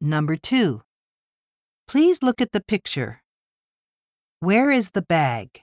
Number 2. Please look at the picture. Where is the bag?